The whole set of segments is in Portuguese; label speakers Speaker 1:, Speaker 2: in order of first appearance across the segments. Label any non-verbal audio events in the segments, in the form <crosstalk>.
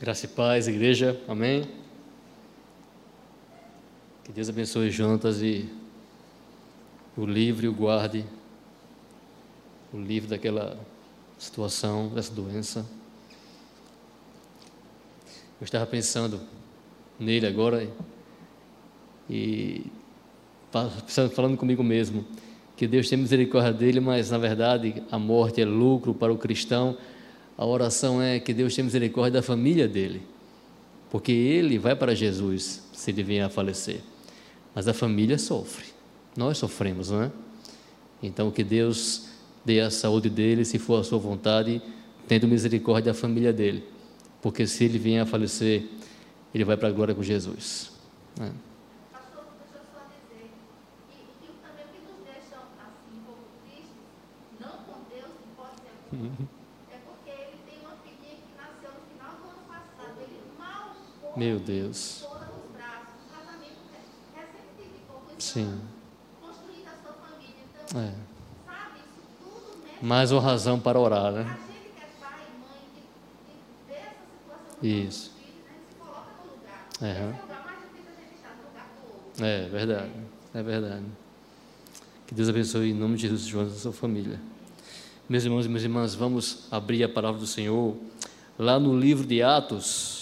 Speaker 1: Graça e paz, igreja. Amém. Que Deus abençoe Jonas e o livre o guarde, o livre daquela situação, dessa doença. Eu estava pensando nele agora e falando comigo mesmo que Deus tem misericórdia dele, mas na verdade a morte é lucro para o cristão a oração é que Deus tenha misericórdia da família dele, porque ele vai para Jesus se ele vier a falecer, mas a família sofre, nós sofremos, não é? Então que Deus dê a saúde dele, se for a sua vontade, tendo misericórdia da família dele, porque se ele vier a falecer, ele vai para a glória com Jesus. Né?
Speaker 2: Uhum. <laughs>
Speaker 1: Meu Deus. Sim. É. Mais uma razão para orar, né? Isso. É. é verdade. É verdade. Que Deus abençoe em nome de Jesus João e sua família. Meus irmãos e minhas irmãs, vamos abrir a palavra do Senhor lá no livro de Atos.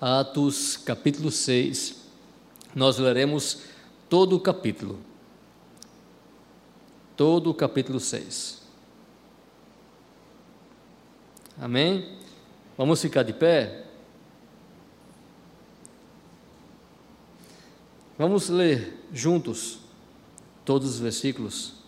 Speaker 1: Atos capítulo 6, nós leremos todo o capítulo. Todo o capítulo 6. Amém? Vamos ficar de pé? Vamos ler juntos todos os versículos.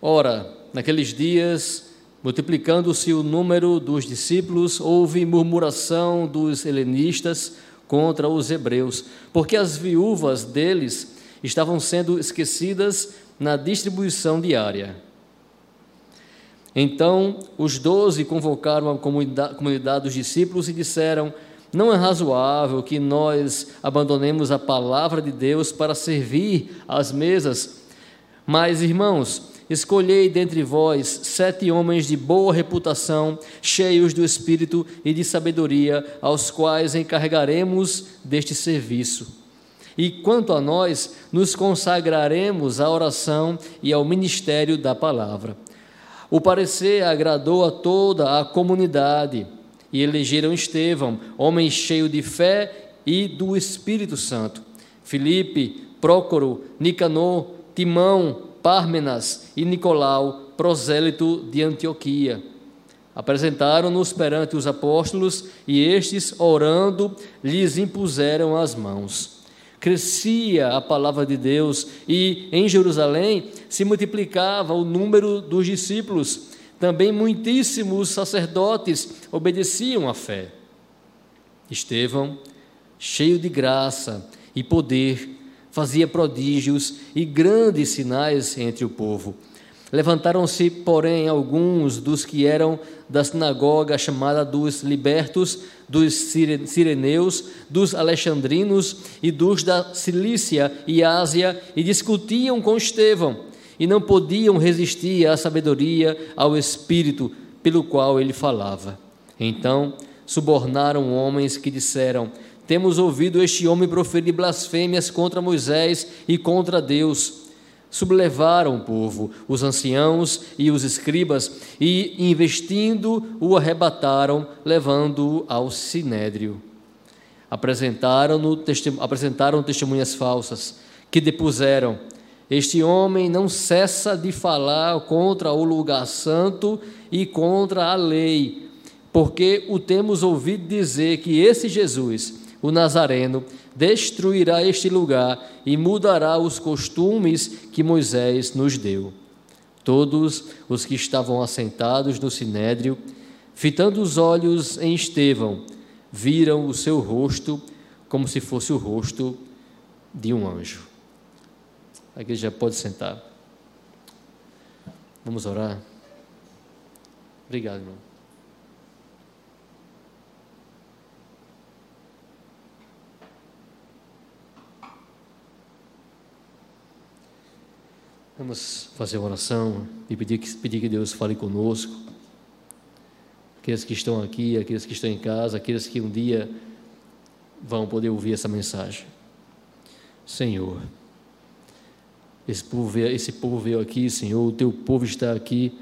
Speaker 1: Ora, naqueles dias, multiplicando-se o número dos discípulos, houve murmuração dos helenistas contra os hebreus, porque as viúvas deles estavam sendo esquecidas na distribuição diária. Então os doze convocaram a comunidade, comunidade dos discípulos e disseram: Não é razoável que nós abandonemos a palavra de Deus para servir às mesas. Mas, irmãos, Escolhei dentre vós sete homens de boa reputação, cheios do espírito e de sabedoria, aos quais encarregaremos deste serviço. E quanto a nós, nos consagraremos à oração e ao ministério da palavra. O parecer agradou a toda a comunidade e elegeram Estevão, homem cheio de fé e do Espírito Santo. Filipe, Prócoro, Nicanor, Timão, Pármenas e Nicolau, prosélito de Antioquia. Apresentaram-nos perante os apóstolos e estes, orando, lhes impuseram as mãos. Crescia a palavra de Deus e em Jerusalém se multiplicava o número dos discípulos. Também muitíssimos sacerdotes obedeciam à fé. Estevão, cheio de graça e poder, fazia prodígios e grandes sinais entre o povo. Levantaram-se, porém, alguns dos que eram da sinagoga chamada dos libertos, dos sireneus, dos alexandrinos e dos da Cilícia e Ásia, e discutiam com Estevão, e não podiam resistir à sabedoria, ao espírito pelo qual ele falava. Então subornaram homens que disseram: temos ouvido este homem proferir blasfêmias contra Moisés e contra Deus. Sublevaram o povo, os anciãos e os escribas, e, investindo, o arrebataram, levando-o ao sinédrio. Apresentaram, apresentaram testemunhas falsas, que depuseram: Este homem não cessa de falar contra o lugar santo e contra a lei, porque o temos ouvido dizer que esse Jesus o Nazareno, destruirá este lugar e mudará os costumes que Moisés nos deu. Todos os que estavam assentados no sinédrio, fitando os olhos em Estevão, viram o seu rosto como se fosse o rosto de um anjo. A igreja pode sentar. Vamos orar. Obrigado, irmão. Vamos fazer uma oração e pedir que, pedir que Deus fale conosco. Aqueles que estão aqui, aqueles que estão em casa, aqueles que um dia vão poder ouvir essa mensagem. Senhor, esse povo, veio, esse povo veio aqui, Senhor, o teu povo está aqui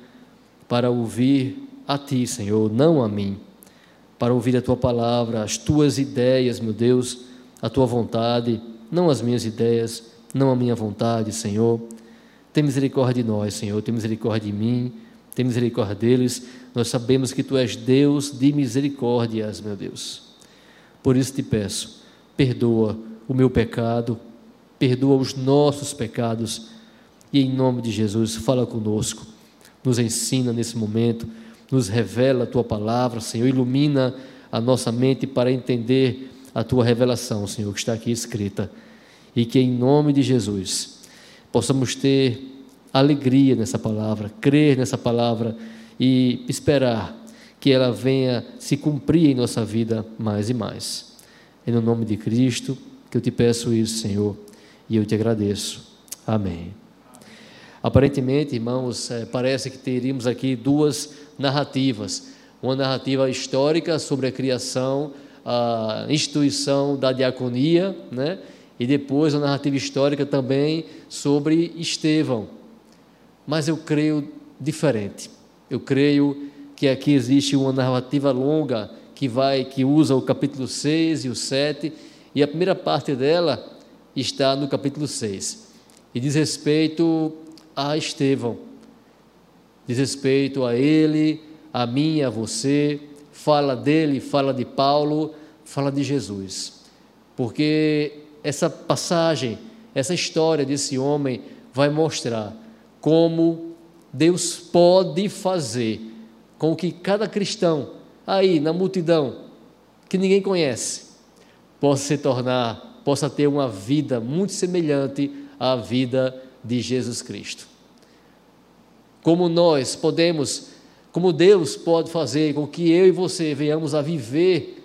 Speaker 1: para ouvir a Ti, Senhor, não a mim, para ouvir a Tua palavra, as Tuas ideias, meu Deus, a Tua vontade, não as minhas ideias, não a minha vontade, Senhor. Tem misericórdia de nós, Senhor, tem misericórdia de mim, tem misericórdia deles. Nós sabemos que Tu és Deus de misericórdias, meu Deus. Por isso te peço, perdoa o meu pecado, perdoa os nossos pecados e em nome de Jesus, fala conosco, nos ensina nesse momento, nos revela a tua palavra, Senhor, ilumina a nossa mente para entender a tua revelação, Senhor, que está aqui escrita, e que em nome de Jesus possamos ter alegria nessa palavra, crer nessa palavra e esperar que ela venha se cumprir em nossa vida mais e mais. Em nome de Cristo, que eu te peço isso, Senhor e eu te agradeço. Amém. Aparentemente, irmãos, é, parece que teríamos aqui duas narrativas: uma narrativa histórica sobre a criação, a instituição da diaconia, né? E depois uma narrativa histórica também sobre Estevão. Mas eu creio diferente. Eu creio que aqui existe uma narrativa longa que vai que usa o capítulo 6 e o 7, e a primeira parte dela está no capítulo 6. E diz respeito a Estevão, diz respeito a ele, a mim, a você, fala dele, fala de Paulo, fala de Jesus. Porque essa passagem, essa história desse homem vai mostrar como Deus pode fazer com que cada cristão, aí na multidão, que ninguém conhece, possa se tornar possa ter uma vida muito semelhante à vida de Jesus Cristo. Como nós podemos, como Deus pode fazer com que eu e você venhamos a viver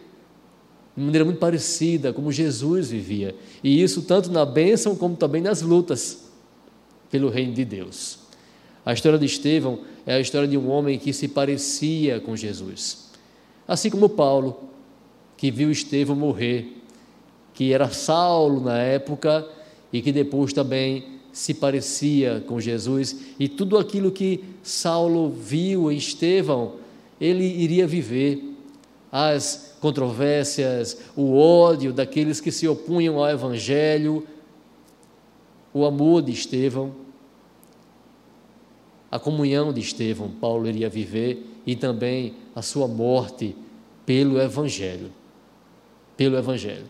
Speaker 1: de maneira muito parecida como Jesus vivia. E isso tanto na bênção como também nas lutas pelo reino de Deus. A história de Estevão é a história de um homem que se parecia com Jesus. Assim como Paulo, que viu Estevão morrer que era Saulo na época e que depois também se parecia com Jesus, e tudo aquilo que Saulo viu em Estevão, ele iria viver. As controvérsias, o ódio daqueles que se opunham ao Evangelho, o amor de Estevão, a comunhão de Estevão, Paulo iria viver, e também a sua morte pelo Evangelho. Pelo Evangelho.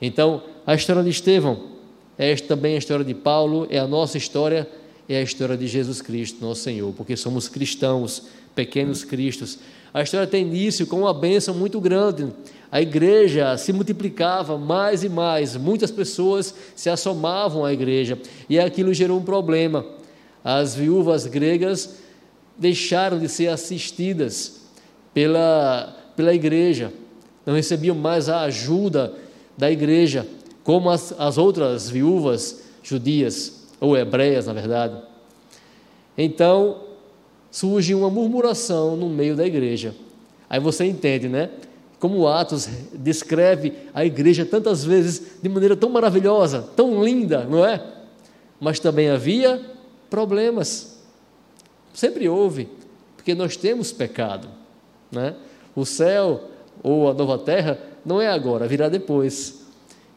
Speaker 1: Então, a história de Estevão é também a história de Paulo, é a nossa história, é a história de Jesus Cristo, nosso Senhor, porque somos cristãos, pequenos cristos. A história tem início com uma bênção muito grande. A igreja se multiplicava mais e mais, muitas pessoas se assomavam à igreja, e aquilo gerou um problema. As viúvas gregas deixaram de ser assistidas pela, pela igreja, não recebiam mais a ajuda da igreja, como as, as outras viúvas judias, ou hebreias, na verdade. Então, surge uma murmuração no meio da igreja. Aí você entende, né? Como Atos descreve a igreja tantas vezes de maneira tão maravilhosa, tão linda, não é? Mas também havia problemas. Sempre houve, porque nós temos pecado, né? O céu ou a nova terra não é agora, virá depois.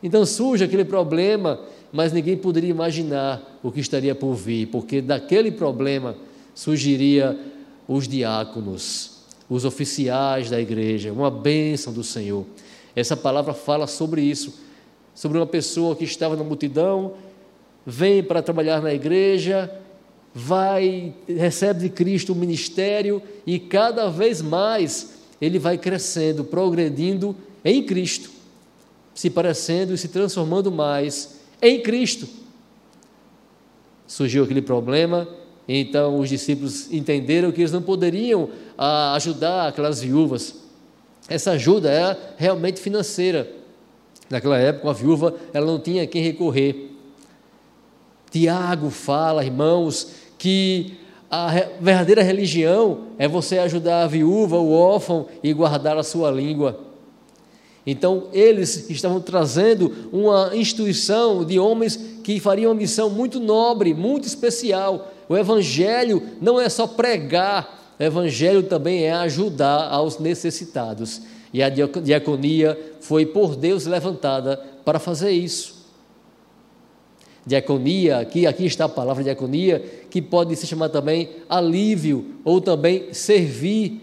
Speaker 1: Então surge aquele problema, mas ninguém poderia imaginar o que estaria por vir, porque daquele problema surgiria os diáconos, os oficiais da igreja, uma bênção do Senhor. Essa palavra fala sobre isso, sobre uma pessoa que estava na multidão, vem para trabalhar na igreja, vai, recebe de Cristo o ministério e cada vez mais ele vai crescendo, progredindo em Cristo, se parecendo e se transformando mais em Cristo. Surgiu aquele problema, então os discípulos entenderam que eles não poderiam ah, ajudar aquelas viúvas. Essa ajuda era realmente financeira. Naquela época, a viúva ela não tinha quem recorrer. Tiago fala, irmãos, que a verdadeira religião é você ajudar a viúva, o órfão e guardar a sua língua. Então, eles estavam trazendo uma instituição de homens que fariam uma missão muito nobre, muito especial. O Evangelho não é só pregar, o Evangelho também é ajudar aos necessitados. E a diaconia foi por Deus levantada para fazer isso. Diaconia, aqui, aqui está a palavra diaconia, que pode se chamar também alívio ou também servir.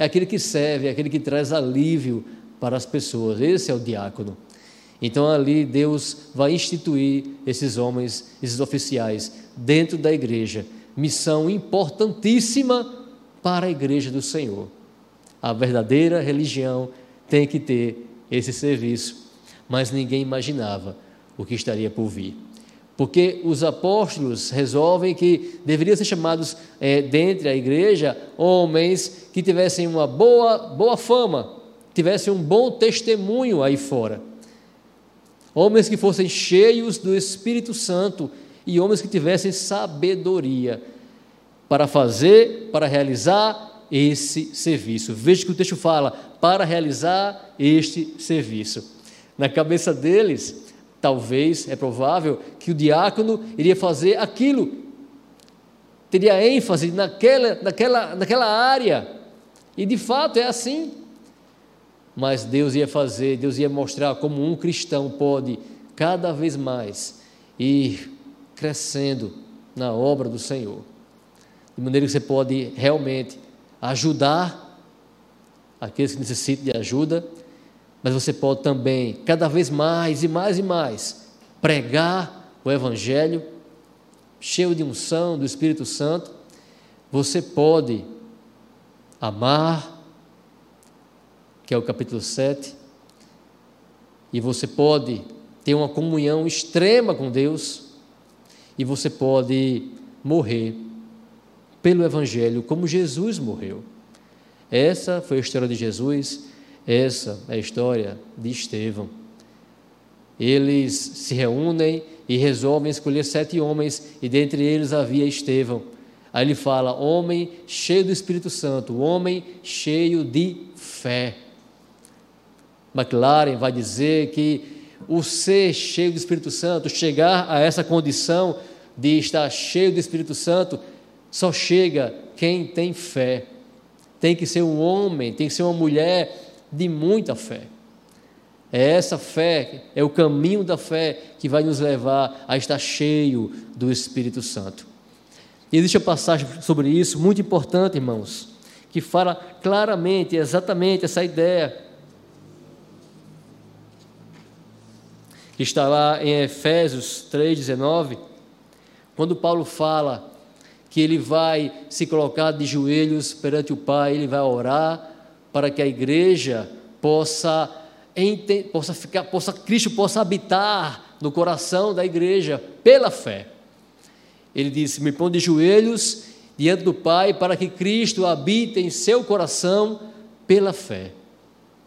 Speaker 1: É aquele que serve, é aquele que traz alívio para as pessoas. Esse é o diácono. Então ali Deus vai instituir esses homens, esses oficiais, dentro da igreja. Missão importantíssima para a igreja do Senhor. A verdadeira religião tem que ter esse serviço, mas ninguém imaginava o que estaria por vir. Porque os apóstolos resolvem que deveriam ser chamados é, dentre a igreja homens que tivessem uma boa, boa fama, tivessem um bom testemunho aí fora. Homens que fossem cheios do Espírito Santo e homens que tivessem sabedoria para fazer, para realizar esse serviço. Veja que o texto fala: para realizar este serviço. Na cabeça deles, Talvez, é provável, que o diácono iria fazer aquilo, teria ênfase naquela, naquela, naquela área, e de fato é assim. Mas Deus ia fazer, Deus ia mostrar como um cristão pode cada vez mais ir crescendo na obra do Senhor, de maneira que você pode realmente ajudar aqueles que necessitam de ajuda mas você pode também, cada vez mais e mais e mais, pregar o Evangelho, cheio de unção do Espírito Santo. Você pode amar, que é o capítulo 7, e você pode ter uma comunhão extrema com Deus, e você pode morrer pelo Evangelho como Jesus morreu. Essa foi a história de Jesus essa é a história de Estevão. Eles se reúnem e resolvem escolher sete homens, e dentre eles havia Estevão. Aí ele fala: homem cheio do Espírito Santo, homem cheio de fé. McLaren vai dizer que o ser cheio do Espírito Santo, chegar a essa condição de estar cheio do Espírito Santo, só chega quem tem fé. Tem que ser um homem, tem que ser uma mulher de muita fé. É essa fé, é o caminho da fé que vai nos levar a estar cheio do Espírito Santo. E existe uma passagem sobre isso muito importante, irmãos, que fala claramente, exatamente essa ideia. Que está lá em Efésios 3,19, quando Paulo fala que ele vai se colocar de joelhos perante o Pai, ele vai orar para que a igreja possa, possa ficar, possa Cristo possa habitar no coração da igreja pela fé. Ele disse: "Me põe de joelhos diante do Pai para que Cristo habite em seu coração pela fé".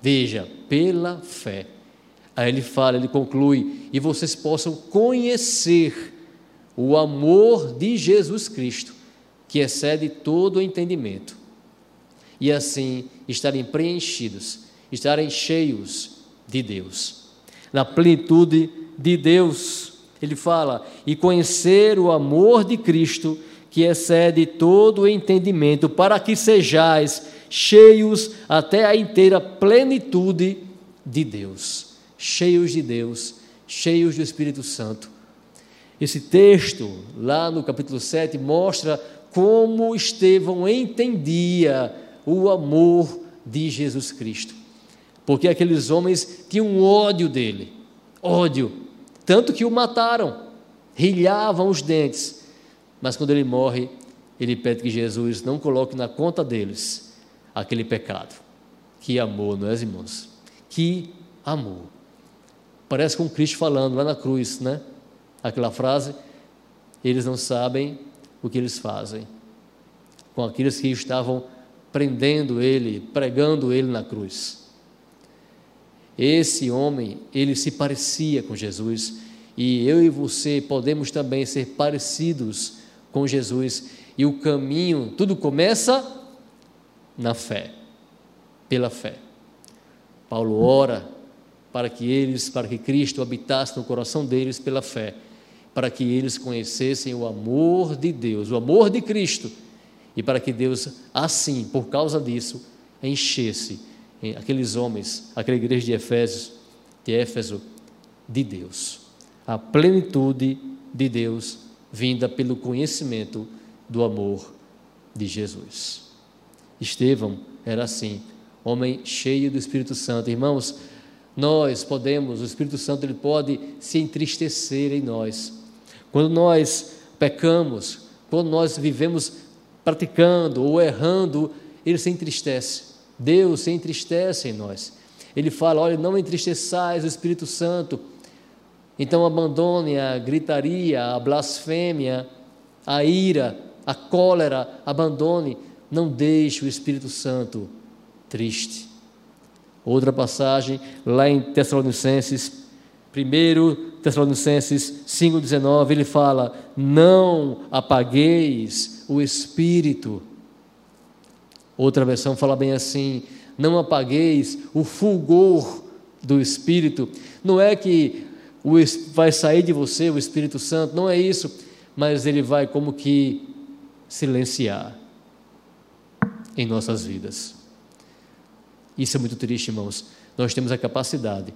Speaker 1: Veja, pela fé. Aí ele fala, ele conclui: "E vocês possam conhecer o amor de Jesus Cristo, que excede todo o entendimento, e assim estarem preenchidos, estarem cheios de Deus. Na plenitude de Deus, ele fala, e conhecer o amor de Cristo, que excede todo o entendimento, para que sejais cheios até a inteira plenitude de Deus. Cheios de Deus, cheios do Espírito Santo. Esse texto, lá no capítulo 7, mostra como Estevão entendia o amor de Jesus Cristo. Porque aqueles homens tinham ódio dele, ódio, tanto que o mataram, rilhavam os dentes. Mas quando ele morre, ele pede que Jesus não coloque na conta deles aquele pecado. Que amor, não é, irmãos? Que amor. Parece com Cristo falando lá na cruz, né? Aquela frase: eles não sabem o que eles fazem. Com aqueles que estavam prendendo ele, pregando ele na cruz. Esse homem, ele se parecia com Jesus E eu e você podemos também ser parecidos com Jesus. E o caminho, tudo começa na fé, pela fé. Paulo ora para que eles, para que Cristo habitasse no coração deles pela fé, para que eles conhecessem o amor de Deus, o amor de Cristo, e para que Deus, assim, por causa disso, enchesse aqueles homens, aquela igreja de Efésios, de Éfeso, de Deus. A plenitude de Deus vinda pelo conhecimento do amor de Jesus. Estevão era assim, homem cheio do Espírito Santo. Irmãos, nós podemos, o Espírito Santo ele pode se entristecer em nós. Quando nós pecamos, quando nós vivemos praticando ou errando, ele se entristece. Deus se entristece em nós. Ele fala: olha, não entristeçais o Espírito Santo. Então abandone a gritaria, a blasfêmia, a ira, a cólera, abandone. Não deixe o Espírito Santo triste. Outra passagem, lá em Tessalonicenses, 1 Tessalonicenses 5,19, ele fala: Não apagueis o espírito. Outra versão fala bem assim: Não apagueis o fulgor do espírito. Não é que vai sair de você o Espírito Santo, não é isso, mas ele vai como que silenciar em nossas vidas. Isso é muito triste, irmãos. Nós temos a capacidade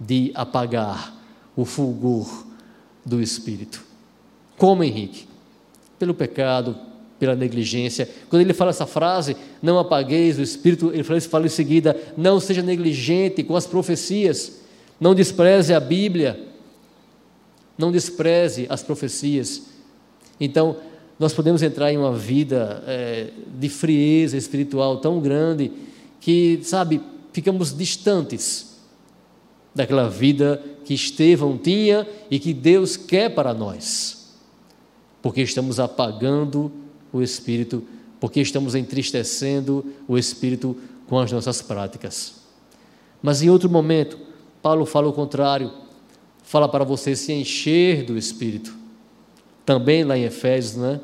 Speaker 1: de apagar o fulgor do Espírito. Como, Henrique? Pelo pecado, pela negligência. Quando ele fala essa frase, não apagueis o Espírito, ele fala, ele fala em seguida, não seja negligente com as profecias, não despreze a Bíblia, não despreze as profecias. Então, nós podemos entrar em uma vida é, de frieza espiritual tão grande que, sabe, ficamos distantes daquela vida que Estevão tinha e que Deus quer para nós, porque estamos apagando o Espírito, porque estamos entristecendo o Espírito com as nossas práticas. Mas em outro momento, Paulo fala o contrário, fala para você se encher do Espírito. Também lá em Efésios, né?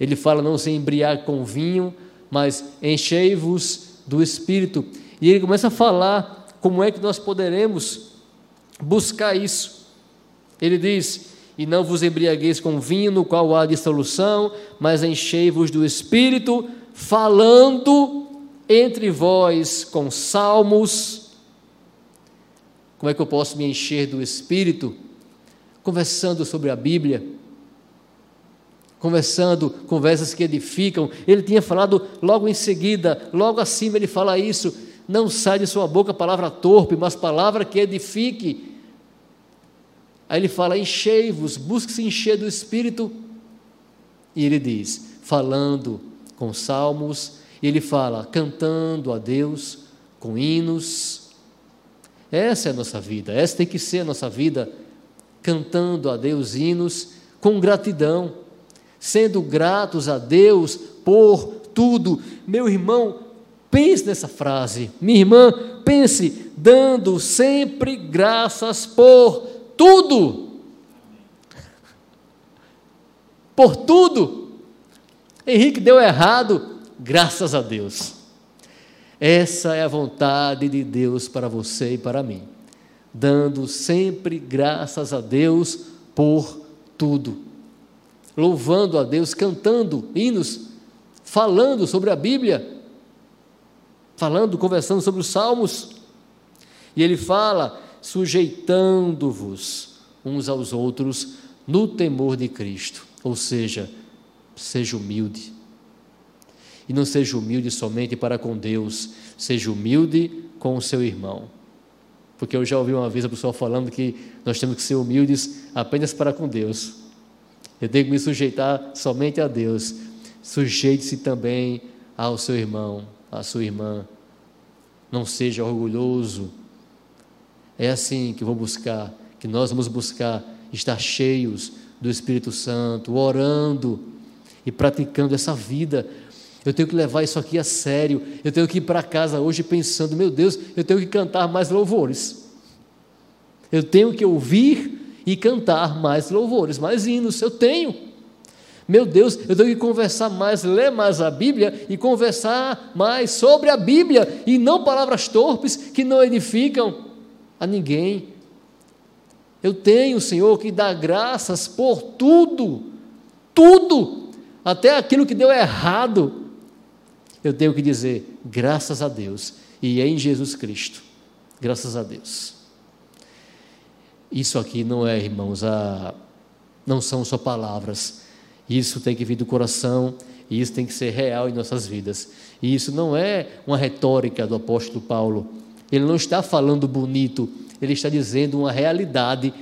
Speaker 1: Ele fala não se embriagar com vinho, mas enchei-vos do Espírito. E ele começa a falar como é que nós poderemos buscar isso. Ele diz: E não vos embriagueis com vinho, no qual há dissolução, mas enchei-vos do Espírito, falando entre vós com salmos. Como é que eu posso me encher do Espírito? Conversando sobre a Bíblia conversando, conversas que edificam. Ele tinha falado logo em seguida, logo acima ele fala isso: não sai de sua boca palavra torpe, mas palavra que edifique. Aí ele fala: enchei-vos, busque se encher do Espírito. E ele diz: falando com salmos, ele fala: cantando a Deus com hinos. Essa é a nossa vida, essa tem que ser a nossa vida, cantando a Deus hinos com gratidão sendo gratos a Deus por tudo. Meu irmão, pense nessa frase. Minha irmã, pense, dando sempre graças por tudo. Por tudo. Henrique deu errado, graças a Deus. Essa é a vontade de Deus para você e para mim. Dando sempre graças a Deus por tudo louvando a Deus, cantando hinos, falando sobre a Bíblia, falando, conversando sobre os salmos. E ele fala: sujeitando-vos uns aos outros no temor de Cristo. Ou seja, seja humilde. E não seja humilde somente para com Deus, seja humilde com o seu irmão. Porque eu já ouvi uma vez a pessoa falando que nós temos que ser humildes apenas para com Deus. Eu tenho que me sujeitar somente a Deus. Sujeite-se também ao seu irmão, à sua irmã. Não seja orgulhoso. É assim que vou buscar, que nós vamos buscar estar cheios do Espírito Santo, orando e praticando essa vida. Eu tenho que levar isso aqui a sério. Eu tenho que ir para casa hoje pensando: meu Deus, eu tenho que cantar mais louvores. Eu tenho que ouvir e cantar mais louvores, mais hinos. Eu tenho. Meu Deus, eu tenho que conversar mais, ler mais a Bíblia e conversar mais sobre a Bíblia e não palavras torpes que não edificam a ninguém. Eu tenho, Senhor, que dar graças por tudo, tudo, até aquilo que deu errado. Eu tenho que dizer, graças a Deus, e é em Jesus Cristo, graças a Deus. Isso aqui não é, irmãos, a, não são só palavras, isso tem que vir do coração e isso tem que ser real em nossas vidas. E isso não é uma retórica do apóstolo Paulo. Ele não está falando bonito, ele está dizendo uma realidade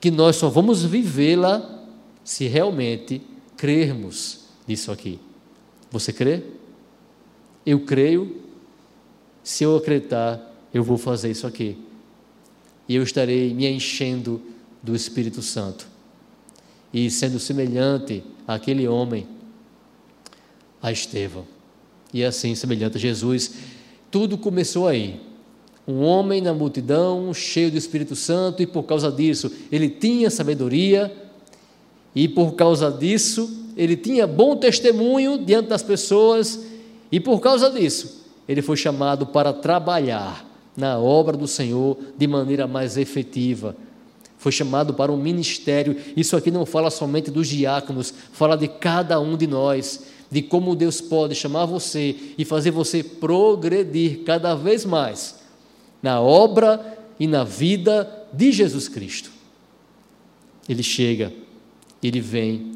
Speaker 1: que nós só vamos vivê-la se realmente crermos nisso aqui. Você crê? Eu creio. Se eu acreditar, eu vou fazer isso aqui. E eu estarei me enchendo do Espírito Santo e sendo semelhante àquele homem, a Estevão. E assim, semelhante a Jesus, tudo começou aí. Um homem na multidão, cheio do Espírito Santo, e por causa disso ele tinha sabedoria, e por causa disso ele tinha bom testemunho diante das pessoas, e por causa disso ele foi chamado para trabalhar na obra do Senhor de maneira mais efetiva foi chamado para um ministério. Isso aqui não fala somente dos diáconos, fala de cada um de nós, de como Deus pode chamar você e fazer você progredir cada vez mais na obra e na vida de Jesus Cristo. Ele chega, ele vem,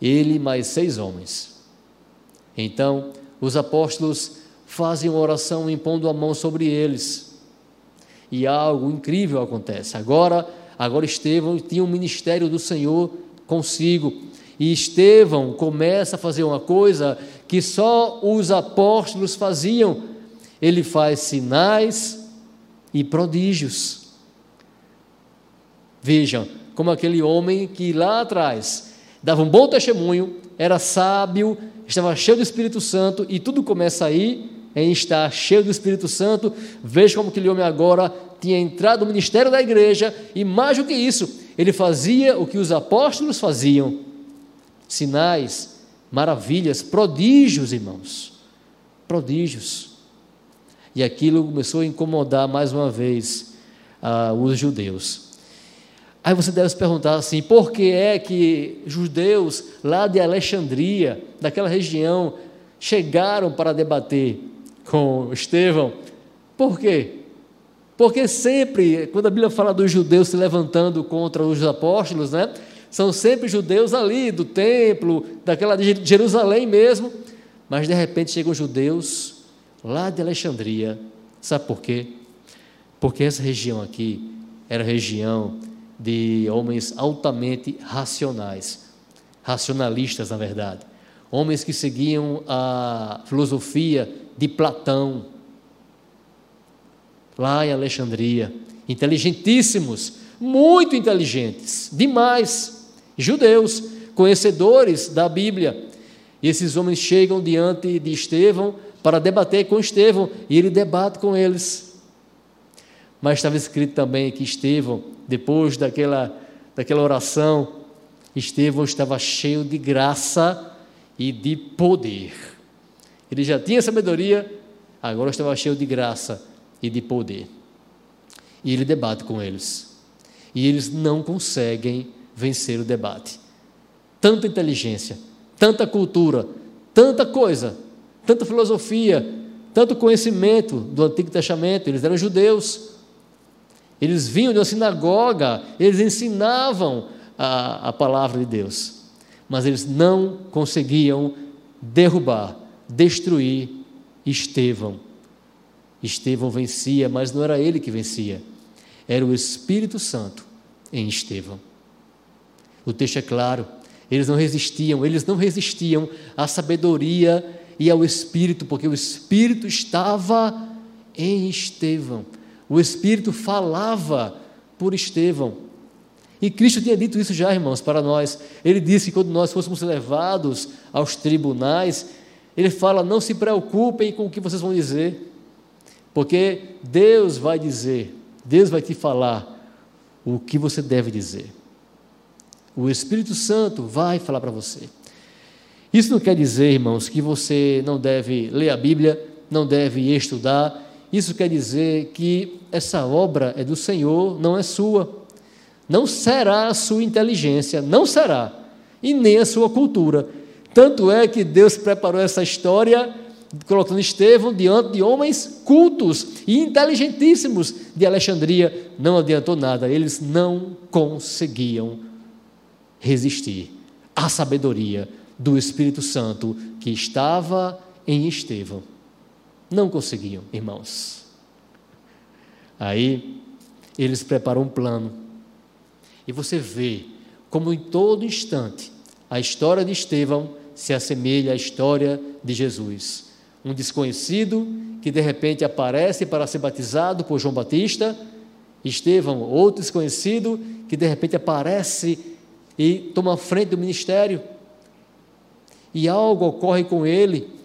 Speaker 1: ele mais seis homens. Então, os apóstolos fazem uma oração impondo a mão sobre eles e algo incrível acontece. Agora, agora Estevão tinha o um ministério do Senhor consigo. E Estevão começa a fazer uma coisa que só os apóstolos faziam. Ele faz sinais e prodígios. Vejam, como aquele homem que lá atrás dava um bom testemunho, era sábio, estava cheio do Espírito Santo e tudo começa aí em estar cheio do Espírito Santo. Veja como aquele homem agora tinha entrado no ministério da igreja e, mais do que isso, ele fazia o que os apóstolos faziam: sinais, maravilhas, prodígios, irmãos. Prodígios. E aquilo começou a incomodar mais uma vez ah, os judeus. Aí você deve se perguntar assim: por que é que judeus lá de Alexandria, daquela região, chegaram para debater com Estevão? Por quê? Porque sempre, quando a Bíblia fala dos judeus se levantando contra os apóstolos, né? São sempre judeus ali do templo, daquela de Jerusalém mesmo, mas de repente chegam judeus lá de Alexandria. Sabe por quê? Porque essa região aqui era região de homens altamente racionais, racionalistas, na verdade. Homens que seguiam a filosofia de Platão, lá em Alexandria. Inteligentíssimos, muito inteligentes, demais. Judeus, conhecedores da Bíblia. E esses homens chegam diante de Estevão para debater com Estevão e ele debate com eles. Mas estava escrito também que Estevão, depois daquela, daquela oração, Estevão estava cheio de graça e de poder. Ele já tinha sabedoria, agora estava cheio de graça e de poder. E ele debate com eles. E eles não conseguem vencer o debate. Tanta inteligência, tanta cultura, tanta coisa, tanta filosofia, tanto conhecimento do Antigo Testamento. Eles eram judeus. Eles vinham de uma sinagoga, eles ensinavam a, a palavra de Deus. Mas eles não conseguiam derrubar, destruir Estevão Estevão vencia, mas não era ele que vencia, era o Espírito Santo em Estevão. O texto é claro, eles não resistiam, eles não resistiam à sabedoria e ao Espírito, porque o Espírito estava em Estevão. O Espírito falava por Estevão. E Cristo tinha dito isso já, irmãos, para nós. Ele disse que quando nós fôssemos levados aos tribunais, ele fala: não se preocupem com o que vocês vão dizer, porque Deus vai dizer, Deus vai te falar o que você deve dizer. O Espírito Santo vai falar para você. Isso não quer dizer, irmãos, que você não deve ler a Bíblia, não deve estudar. Isso quer dizer que essa obra é do Senhor, não é sua. Não será a sua inteligência, não será, e nem a sua cultura. Tanto é que Deus preparou essa história colocando Estevão diante de homens cultos e inteligentíssimos de Alexandria. Não adiantou nada, eles não conseguiam resistir à sabedoria do Espírito Santo que estava em Estevão. Não conseguiam, irmãos. Aí eles preparam um plano. E você vê como em todo instante a história de Estevão se assemelha à história de Jesus. Um desconhecido que de repente aparece para ser batizado por João Batista, Estevão, outro desconhecido que de repente aparece e toma frente do ministério. E algo ocorre com ele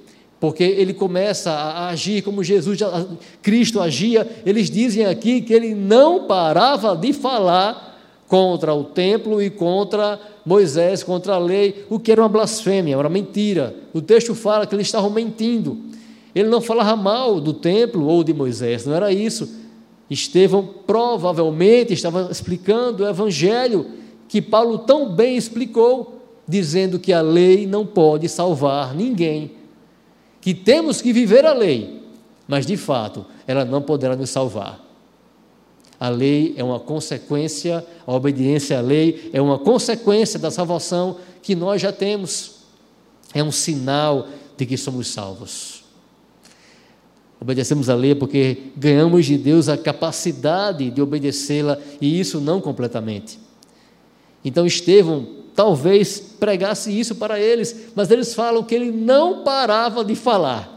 Speaker 1: porque ele começa a agir como Jesus, Cristo agia. Eles dizem aqui que ele não parava de falar contra o templo e contra Moisés, contra a lei, o que era uma blasfêmia, era uma mentira. O texto fala que eles estavam mentindo. Ele não falava mal do templo ou de Moisés, não era isso. Estevão provavelmente estava explicando o evangelho que Paulo tão bem explicou, dizendo que a lei não pode salvar ninguém que temos que viver a lei, mas de fato ela não poderá nos salvar. A lei é uma consequência, a obediência à lei é uma consequência da salvação que nós já temos. É um sinal de que somos salvos. Obedecemos a lei porque ganhamos de Deus a capacidade de obedecê-la e isso não completamente. Então Estevão talvez pregasse isso para eles, mas eles falam que ele não parava de falar.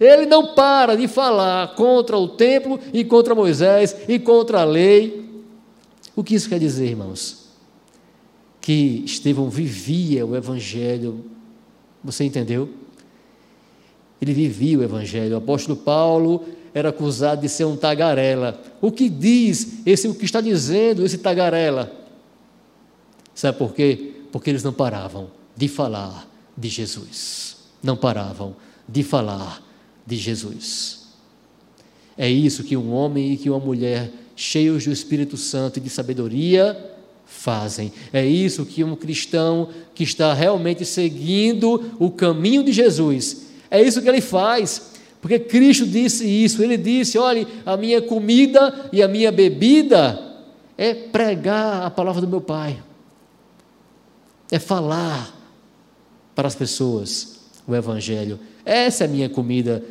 Speaker 1: Ele não para de falar contra o templo e contra Moisés e contra a lei. O que isso quer dizer, irmãos? Que Estevão vivia o Evangelho. Você entendeu? Ele vivia o Evangelho. O apóstolo Paulo era acusado de ser um tagarela. O que diz esse, o que está dizendo esse tagarela? Sabe por quê? Porque eles não paravam de falar de Jesus. Não paravam de falar de Jesus. É isso que um homem e que uma mulher cheios do Espírito Santo e de sabedoria fazem. É isso que um cristão que está realmente seguindo o caminho de Jesus, é isso que ele faz. Porque Cristo disse isso, ele disse: olhe, a minha comida e a minha bebida é pregar a palavra do meu Pai é falar para as pessoas o Evangelho. Essa é a minha comida.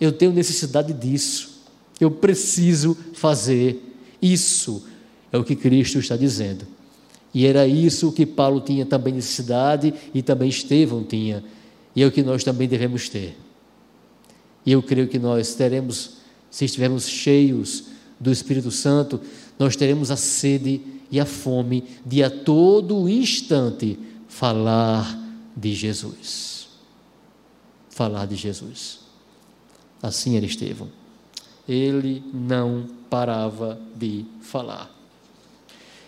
Speaker 1: Eu tenho necessidade disso. Eu preciso fazer isso. É o que Cristo está dizendo. E era isso que Paulo tinha também necessidade e também Estevão tinha. E é o que nós também devemos ter. E eu creio que nós teremos, se estivermos cheios do Espírito Santo, nós teremos a sede e a fome de a todo instante falar de Jesus. Falar de Jesus. Assim era Estevão. Ele não parava de falar.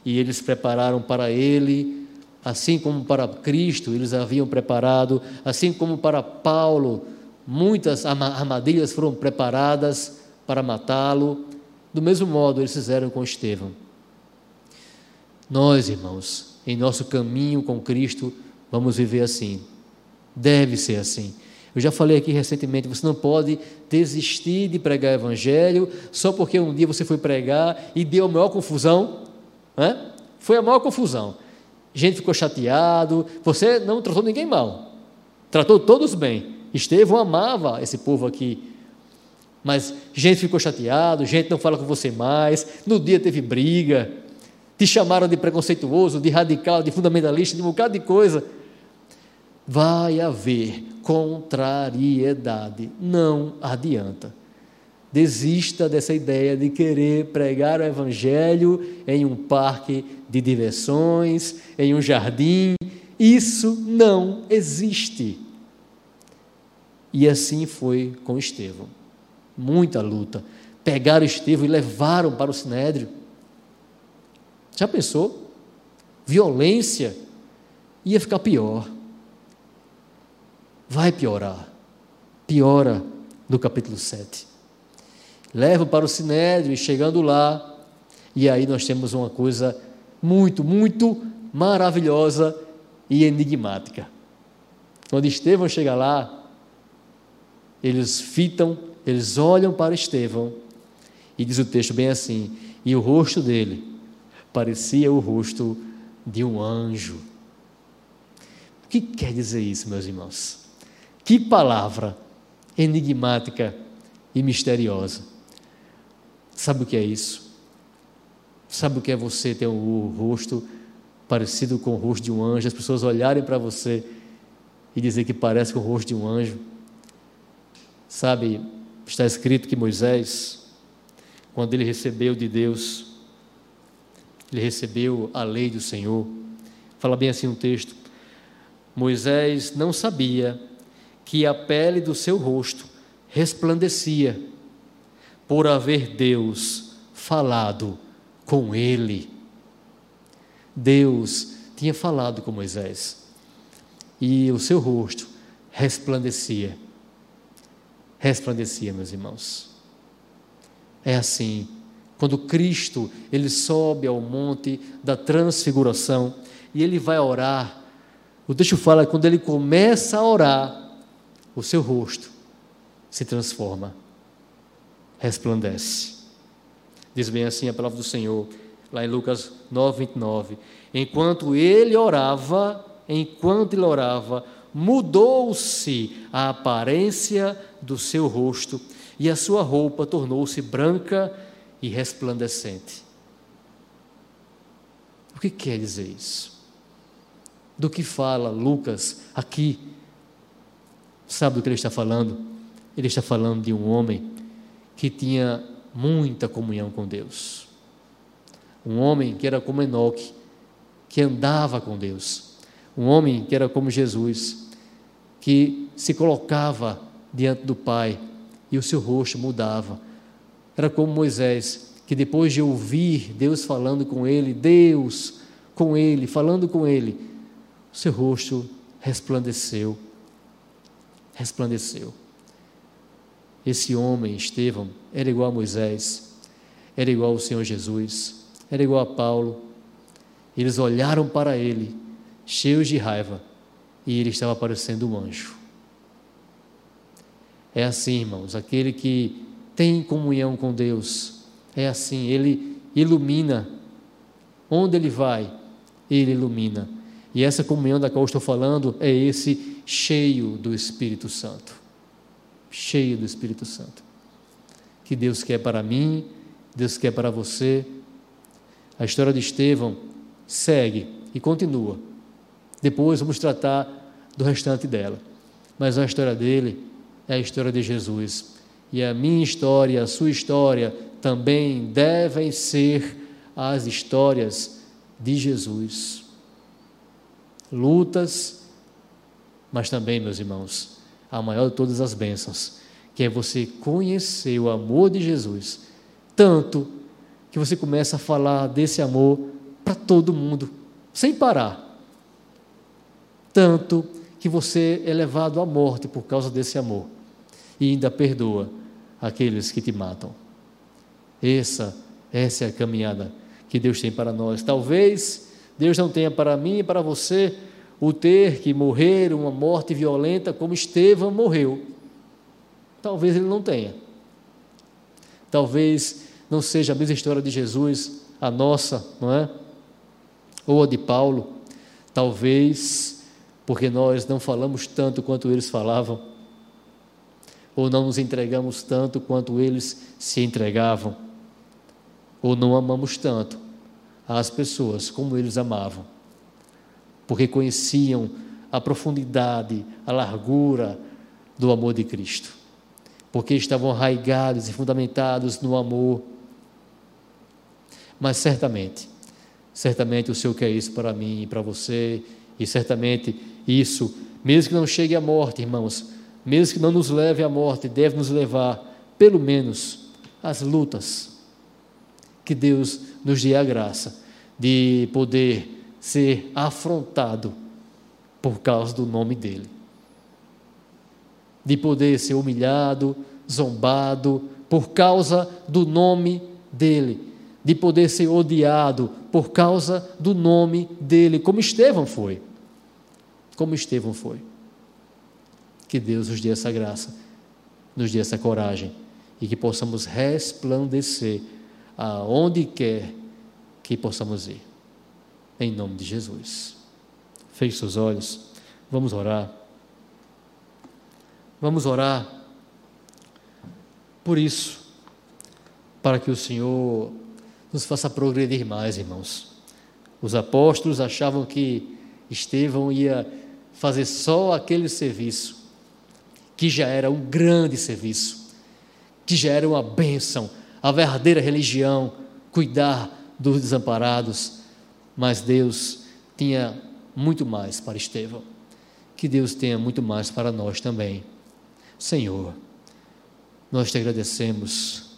Speaker 1: E eles prepararam para ele, assim como para Cristo, eles haviam preparado, assim como para Paulo, muitas armadilhas foram preparadas para matá-lo. Do mesmo modo, eles fizeram com Estevão. Nós, irmãos, em nosso caminho com Cristo, vamos viver assim. Deve ser assim. Eu já falei aqui recentemente, você não pode desistir de pregar o evangelho só porque um dia você foi pregar e deu a maior confusão. Né? Foi a maior confusão. Gente ficou chateado, você não tratou ninguém mal. Tratou todos bem. Estevão amava esse povo aqui. Mas gente ficou chateado, gente não fala com você mais, no dia teve briga, te chamaram de preconceituoso, de radical, de fundamentalista, de um bocado de coisa. Vai haver contrariedade. Não adianta. Desista dessa ideia de querer pregar o Evangelho em um parque de diversões, em um jardim. Isso não existe. E assim foi com Estevão. Muita luta. Pegaram Estevão e levaram para o Sinédrio Já pensou? Violência ia ficar pior. Vai piorar. Piora no capítulo 7. Levam para o sinédrio e chegando lá, e aí nós temos uma coisa muito, muito maravilhosa e enigmática. Quando Estevão chega lá, eles fitam, eles olham para Estevão, e diz o texto bem assim: e o rosto dele parecia o rosto de um anjo. O que quer dizer isso, meus irmãos? Que palavra enigmática e misteriosa. Sabe o que é isso? Sabe o que é você ter o rosto parecido com o rosto de um anjo, as pessoas olharem para você e dizer que parece com o rosto de um anjo? Sabe, está escrito que Moisés, quando ele recebeu de Deus, ele recebeu a lei do Senhor. Fala bem assim um texto. Moisés não sabia que a pele do seu rosto resplandecia por haver Deus falado com ele. Deus tinha falado com Moisés e o seu rosto resplandecia. Resplandecia, meus irmãos. É assim, quando Cristo ele sobe ao monte da transfiguração e ele vai orar, o texto fala que quando ele começa a orar, o seu rosto se transforma, resplandece. Diz bem assim a palavra do Senhor, lá em Lucas 9, 29. Enquanto ele orava, enquanto ele orava, mudou-se a aparência do seu rosto e a sua roupa tornou-se branca e resplandecente. O que quer dizer isso? Do que fala Lucas aqui? Sabe do que ele está falando? Ele está falando de um homem que tinha muita comunhão com Deus. Um homem que era como Enoque, que andava com Deus. Um homem que era como Jesus, que se colocava diante do Pai e o seu rosto mudava. Era como Moisés, que depois de ouvir Deus falando com ele, Deus com ele, falando com ele, o seu rosto resplandeceu. Resplandeceu. Esse homem, Estevão, era igual a Moisés, era igual ao Senhor Jesus, era igual a Paulo. Eles olharam para ele, cheios de raiva, e ele estava parecendo um anjo. É assim, irmãos, aquele que tem comunhão com Deus, é assim, ele ilumina. Onde ele vai, ele ilumina. E essa comunhão da qual estou falando é esse cheio do Espírito Santo cheio do Espírito Santo. Que Deus quer para mim, Deus quer para você. A história de Estevão segue e continua. Depois vamos tratar do restante dela. Mas a história dele é a história de Jesus. E a minha história, a sua história também devem ser as histórias de Jesus. Lutas, mas também, meus irmãos, a maior de todas as bênçãos, que é você conhecer o amor de Jesus, tanto que você começa a falar desse amor para todo mundo, sem parar. Tanto que você é levado à morte por causa desse amor e ainda perdoa aqueles que te matam. Essa, essa é a caminhada que Deus tem para nós. Talvez Deus não tenha para mim e para você o ter que morrer uma morte violenta como Estevão morreu. Talvez ele não tenha. Talvez não seja a mesma história de Jesus, a nossa, não é? Ou a de Paulo. Talvez porque nós não falamos tanto quanto eles falavam, ou não nos entregamos tanto quanto eles se entregavam, ou não amamos tanto as pessoas como eles amavam? Porque conheciam a profundidade, a largura do amor de Cristo, porque estavam arraigados e fundamentados no amor. Mas certamente, certamente o Senhor quer isso para mim e para você, e certamente isso, mesmo que não chegue à morte, irmãos, mesmo que não nos leve à morte, deve nos levar, pelo menos, às lutas. Que Deus nos dê a graça de poder ser afrontado por causa do nome dele, de poder ser humilhado, zombado por causa do nome dele, de poder ser odiado por causa do nome dele, como Estevão foi. Como Estevão foi. Que Deus nos dê essa graça, nos dê essa coragem e que possamos resplandecer aonde quer que possamos ir. Em nome de Jesus. Feche seus olhos. Vamos orar. Vamos orar por isso, para que o Senhor nos faça progredir mais, irmãos. Os apóstolos achavam que Estevão ia fazer só aquele serviço, que já era um grande serviço, que já era uma bênção, a verdadeira religião, cuidar dos desamparados, mas Deus tinha muito mais para Estevão. Que Deus tenha muito mais para nós também. Senhor, nós te agradecemos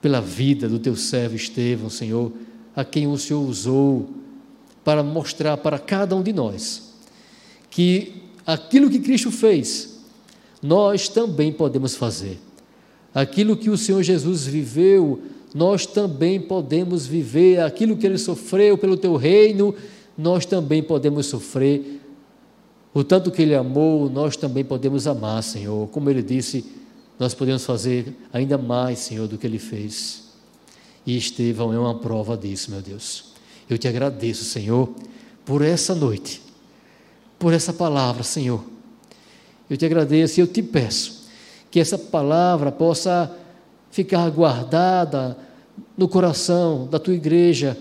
Speaker 1: pela vida do teu servo Estevão, Senhor, a quem o Senhor usou para mostrar para cada um de nós que aquilo que Cristo fez, nós também podemos fazer. Aquilo que o Senhor Jesus viveu, nós também podemos viver. Aquilo que ele sofreu pelo teu reino, nós também podemos sofrer. O tanto que ele amou, nós também podemos amar, Senhor. Como ele disse, nós podemos fazer ainda mais, Senhor, do que ele fez. E Estevão é uma prova disso, meu Deus. Eu te agradeço, Senhor, por essa noite, por essa palavra, Senhor. Eu te agradeço e eu te peço que essa palavra possa ficar guardada no coração da tua igreja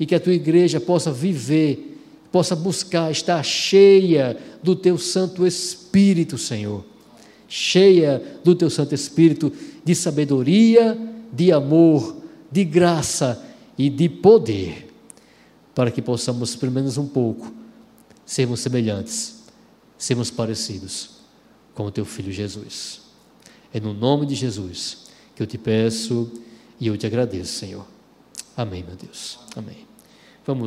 Speaker 1: e que a tua igreja possa viver, possa buscar estar cheia do teu Santo Espírito, Senhor. Cheia do teu Santo Espírito de sabedoria, de amor, de graça e de poder, para que possamos, pelo menos um pouco, sermos semelhantes, sermos parecidos com o teu filho Jesus. É no nome de Jesus que eu te peço e eu te agradeço, Senhor. Amém, meu Deus. Amém. Vamos